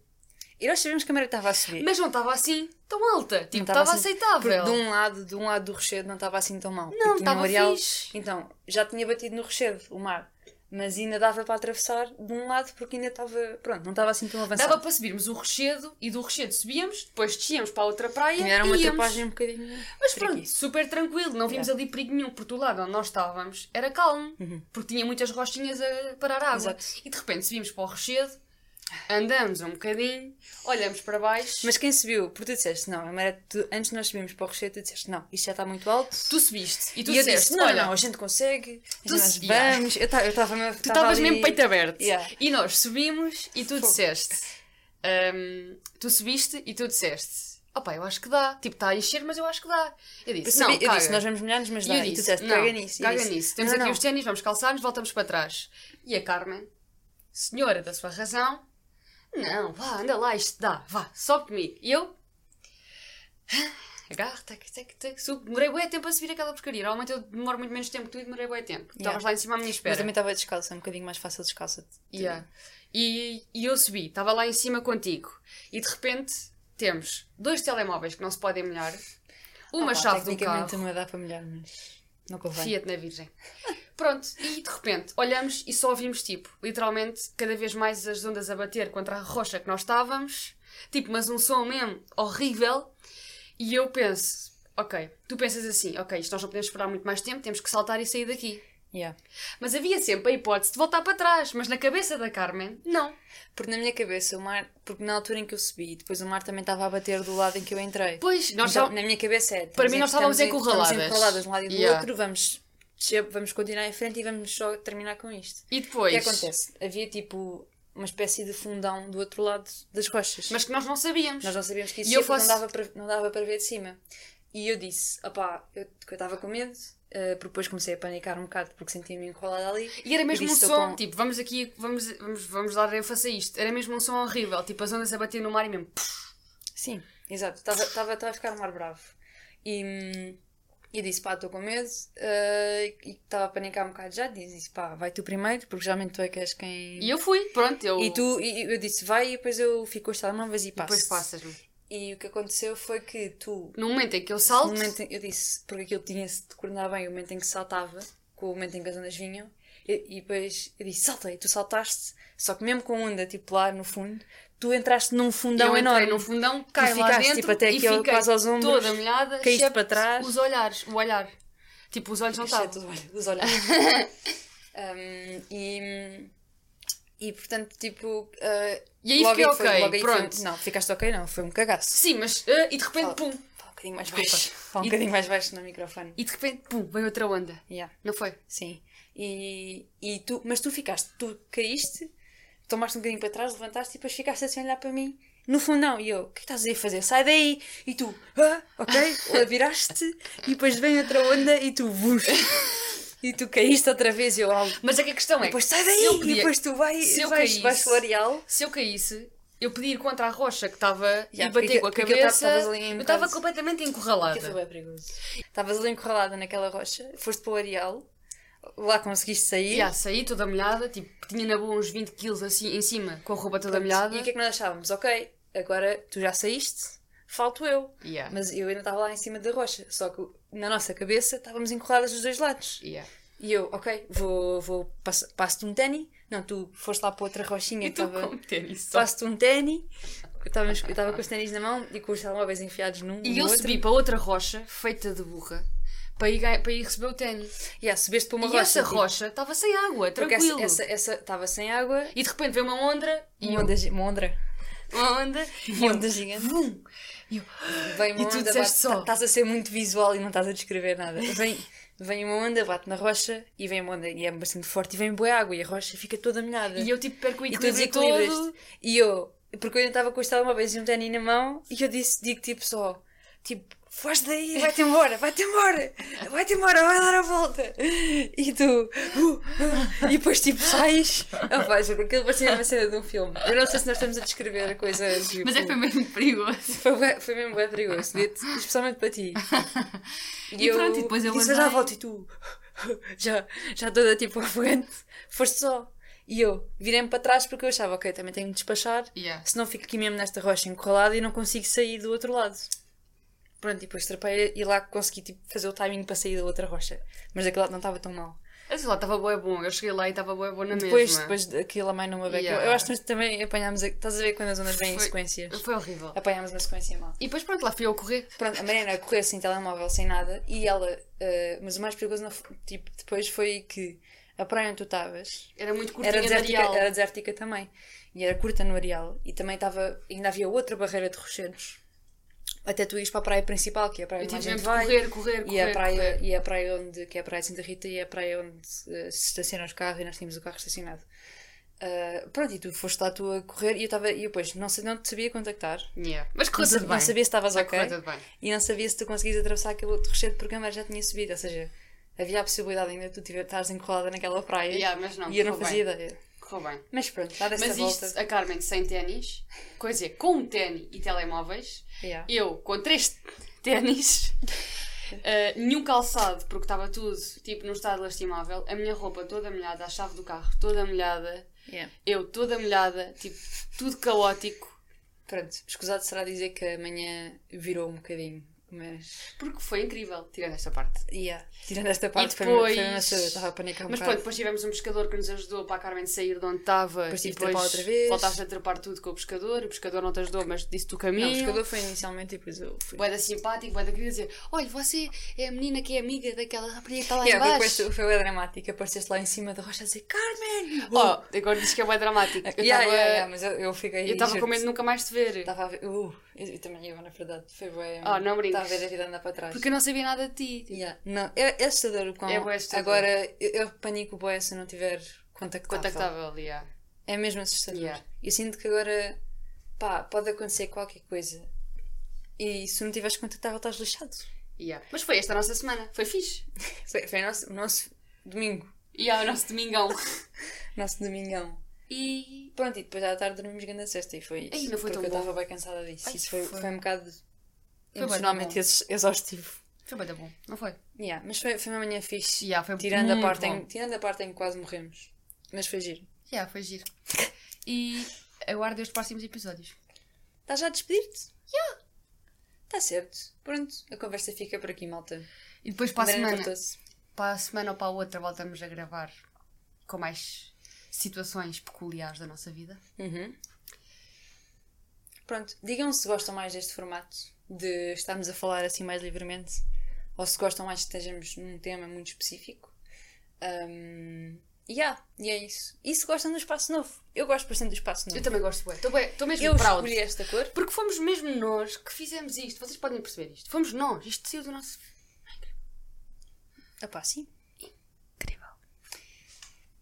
E nós sabíamos que a maré estava a subir. Mas não estava assim tão alta. Tipo, estava assim- aceitável. De um lado, de um lado do rochedo não estava assim tão mal. Não, um estava areal- fixe. Então, já tinha batido no rochedo, o mar. Mas ainda dava para atravessar de um lado porque ainda estava. Pronto, não estava assim tão avançado. Dava para subirmos o rochedo e do rochedo subíamos, depois descíamos para a outra praia Tinha era uma e íamos. trapagem um bocadinho. Mas pronto, super tranquilo, não vimos ali perigo nenhum, porque do lado onde nós estávamos era calmo, porque tinha muitas rochinhas a parar água. Uhum. Exato. E de repente subimos para o rochedo, andamos um bocadinho, olhamos para baixo, Mas quem subiu? Porque tu disseste, não, a maré, tu- antes de nós subirmos para o rochedo, tu disseste, não, isto já está muito alto. tu subiste e tu e eu disseste, disse, não, olha, não, a gente consegue, Tu nós se- yeah. vamos. Eu estava mesmo. tu estavas mesmo peito aberto. Yeah. E nós subimos e tu Fogo. disseste, hum, tu subiste e tu disseste, opá, eu acho que dá, tipo, está a encher, mas eu acho que dá. Eu Eu, disse, sabia- não, eu caga. disse, nós vamos molhar-nos, mas E dá. eu E tu disse, disseste, não, caga nisso. E eu caga disse, nisso. Temos não, aqui não. os ténis, vamos calçar-nos, voltamos para trás. E a Carmen, senhora da sua razão, não, vá, anda lá, isto dá, vá, sobe comigo. E eu, Agarro, tac, tac, tac, subo. Demorei bué tempo a subir aquela porcaria. Normalmente eu demoro muito menos tempo que tu e demorei bué tempo. Estavas Yeah. lá em cima à minha espera. Mas também estava descalça, é um bocadinho mais fácil descalça. Yeah. E, e eu subi, estava lá em cima contigo. E de repente temos dois telemóveis que não se podem molhar, uma Opa, chave do Tecnicamente carro, não dá para melhor, mas não convém. Fiat na Virgem. Pronto, e de repente olhamos e só ouvimos tipo, literalmente, cada vez mais as ondas a bater contra a rocha que nós estávamos, tipo, mas um som mesmo horrível. E eu penso, ok, tu pensas assim, ok, isto nós não podemos esperar muito mais tempo, temos que saltar e sair daqui. Yeah. Mas havia sempre a hipótese de voltar para trás, mas na cabeça da Carmen, não. Porque na minha cabeça o mar, porque na altura em que eu subi, depois o mar também estava a bater do lado em que eu entrei. Pois, nós então, só- na minha cabeça é. Para mim nós estávamos encurraladas. Estamos encurraladas de um lado e do Yeah. outro, vamos, vamos continuar em frente e vamos só terminar com isto. E O depois. que acontece? Havia tipo uma espécie de fundão do outro lado das rochas. Mas que nós não sabíamos. Nós não sabíamos que E isso ia, faço- não, dava para, não dava para ver de cima. E eu disse, opá, eu estava com medo, eh, porque depois comecei a panicar um bocado porque sentia-me enrolada ali. E era mesmo um disse, som, "Tô com- tipo, vamos aqui, vamos, vamos, vamos dar ênfase a isto. Era mesmo um som horrível, tipo, as ondas a bater no mar e mesmo. Sim, exato. Estava a ficar um ar bravo. E eu disse, pá, estou com medo. eh, e estava a panicar um bocado já. Disse, pá, vai tu primeiro, porque geralmente tu é que és quem... E eu fui, pronto, eu. E tu, e eu disse, vai, e depois eu fico com os telemóveis e e passo. depois passas-me. E o que aconteceu foi que tu No momento em que eu No salto, momento em- eu disse, porque aquilo tinha-se de coordenar bem o momento em que saltava, com o momento em que as ondas vinham, e, e depois eu disse, saltei, tu saltaste, só que mesmo com a onda tipo lá no fundo, tu entraste num fundão eu enorme. no fundão, caí lá ficaste, dentro tipo, até e fiquei quase aos ombros, toda molhada, caíste para trás. Os olhares, o olhar. Tipo, os olhos não estavam. Os olhos. Um, e, e portanto, tipo. uh, E aí fiquei foi- ok, aí pronto. Foi, não, ficaste ok, não, foi um cagaço. Sim, mas. ah, e de repente, Fala. pum. Fala um bocadinho mais baixo. Fala um bocadinho mais baixo no microfone. E de repente, pum, veio outra onda. Yeah. Não foi? Sim. E, e tu, mas tu ficaste, tu caíste, tomaste um bocadinho para trás, levantaste e depois ficaste assim a olhar para mim no fundão. E eu, o que estás a fazer? Sai daí! E tu, ah, ok, viraste e depois vem outra onda e tu, vus. E tu caíste outra vez e eu, algo. Mas é que a questão é. Depois sai daí! eu E podia- depois tu vai, se eu vais, caísse- vais pelo areal. se eu caísse, eu podia ir contra a rocha que estava e bater porque- com a tava- cabeça. eu estava completamente encurralada. Estavas ali encurralada naquela rocha, foste para o areal, lá conseguiste sair. Yeah, saí toda molhada, tipo, tinha na boa uns 20 quilos assim em cima, com a roupa toda molhada. E o que é que nós achávamos? Ok, agora tu já saíste, falto eu. Yeah. Mas eu ainda estava lá em cima da rocha. Só que na nossa cabeça estávamos encurraladas dos dois lados. Yeah. E eu, ok, vou, vou passo- passo-te um ténis. Não, tu foste lá para outra rochinha E tu estava. com tênis só. Passo-te um ténis. Eu estava eu com os ténis na mão e com os telemóveis enfiados num E eu outro. subi para outra rocha, feita de burra, para ir, para ir receber o ténis. Yeah, para uma E rocha. essa tipo, rocha estava sem água, Porque tranquilo. essa essa estava sem água. E de repente veio uma onda e Uma onda, gi- uma onda. uma onda Uma eu, onda gigante. vum, e eu, Vem uma E tu onda, bate- só. tá- Estás a ser muito visual e não estás a descrever nada. Vem, vem uma onda, bate na rocha e vem uma onda e é bastante forte e vem boa água e a rocha fica toda molhada. e eu tipo perco o E tu equilíbrio todo. E eu, porque eu ainda estava com os telemóveis e um ténis na mão e eu disse, digo tipo só, tipo, foge daí, vai-te embora, vai-te embora, vai-te embora, vai dar a volta. E tu, uh, uh, e depois tipo sais, Opa, juro, aquilo parecia uma cena de um filme. Eu não sei se nós estamos a descrever a coisa. Tipo, Mas é que foi mesmo perigoso. foi, foi mesmo bem perigoso, especialmente para ti. E pronto, e depois eu disse, já volto e tu, já, já toda tipo afogante, foste só. E eu virei-me para trás porque eu achava, ok, também tenho de despachar, Yeah. senão fico aqui mesmo nesta rocha encurralada e não consigo sair do outro lado. Pronto, e depois trapei e lá consegui tipo, fazer o timing para sair da outra rocha. Mas daquele lado não estava tão mal. Eu sei lá, estava boa bom. Eu cheguei lá e estava boa boa na Depois, mesma. depois daquilo a mãe não me beca. Yeah. Eu, acho que nós também apanhámos. A... Estás a ver quando as ondas vêm em sequências? Foi horrível. Apanhámos uma sequência mal. E depois pronto, lá fui eu a correr. Pronto, a Mariana a correr sem telemóvel, sem nada, e ela. eh, mas o mais perigoso não tipo, depois foi que a praia onde tu estavas Era muito curtinha era de desértica, era desértica também. E era curta no areal. E também estava. Ainda havia outra barreira de rochedos. Até tu ires para a praia principal, que é a praia onde tive gente vai. correr, correr, correr. E a, praia, correr. e a praia onde, que é a praia de Santa Rita, e é a praia onde eh, se estacionam os carros, e nós tínhamos o carro estacionado. Ah, pronto, e tu foste lá tu a correr, e eu estava, e eu depois não, sei- não te sabia contactar. Yeah. Mas Não, correu tudo não bem. sabia se estavas ok. E não sabia se tu conseguias atravessar aquele outro rochedo porque a já tinha subido. Ou seja, havia a possibilidade ainda de tu estares encurralada naquela praia. Yeah, não, e eu não fazia bem. ideia. Correu bem. Mas pronto, dá desta Mas volta. isto, a Carmen sem ténis, coisa com um ténis e telemóveis, Yeah. eu com três ténis, eh, nenhum calçado, porque estava tudo tipo num estado lastimável, a minha roupa toda molhada, a chave do carro toda molhada, Yeah. eu toda molhada, tipo, tudo caótico. Pronto, escusado será dizer que amanhã virou um bocadinho, mas. Porque foi incrível, tirando esta parte. Yeah. Tirando esta parte, foi- depois- foi uma estava a panicar um Mas bocado. pronto, depois tivemos um pescador que nos ajudou para a Carmen sair de onde estava. Depois tive e de trepar outra vez. Voltaste a trepar tudo com o pescador. O pescador não te ajudou, mas disse-te o caminho. Não, o pescador foi inicialmente e depois eu fui. Boeda simpático, boeda queria dizer: Olha, você é a menina que é amiga daquela rapariga que está lá Yeah, em foi, baixo. depois, foi bem dramático, apareceste lá em cima da rocha a dizer Carmen! Ó, agora diz que é bem dramático. Eu Yeah, estava yeah, yeah, mas eu, eu fiquei. eu estava com medo de nunca mais te ver. Estava a ver. Uh, eu, eu também eu, na verdade. Foi bem. Oh, não brinques. Estava a ver a vida andar para trás. Porque eu não sabia nada de ti. Tipo, Yeah. Não, é, é assustador o quão- É assustador. Agora, eu, eu panico o boé se não tiver contactável. Contactável, yeah. É mesmo assustador. Yeah. Eu sinto que agora, pá, pode acontecer qualquer coisa. E se não tiveres contactável, estás lixado. Yeah. Mas foi esta a nossa semana. Foi fixe. Foi, foi o, nosso, nosso domingo. E yeah, o nosso domingão. Nosso domingão. E. Pronto, e depois à tarde dormimos grande a sexta e foi isso. Ei, não foi porque eu estava bem cansada disso. Ai, isso foi, foi. foi um bocado emocionalmente exaustivo. Foi bem bom, não foi? Yeah, mas foi, foi uma manhã fixe. Yeah, foi tirando, a parte bom. em, tirando a parte em que quase morremos. Mas foi giro. Yeah, foi giro. E aguardo os próximos episódios. Estás já a despedir-te? Já. Está certo. Pronto, a conversa fica por aqui, malta. E depois para a semana, para a semana ou para a outra voltamos a gravar com mais situações peculiares da nossa vida. Uhum. Pronto, digam se gostam mais deste formato, de estarmos a falar assim mais livremente, ou se gostam mais que estejamos num tema muito específico. Um, yeah, e é isso. E se gostam do espaço novo? Eu gosto bastante do espaço novo. Eu também gosto. Estou mesmo Eu proud. escolhi esta cor. Porque fomos mesmo nós que fizemos isto. Vocês podem perceber isto. Fomos nós. Isto saiu do nosso. Opá, sim. Incrível.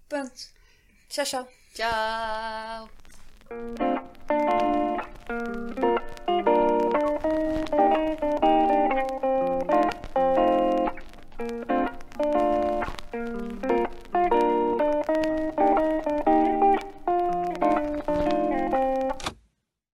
Pronto. Tchau, tchau. Tchau.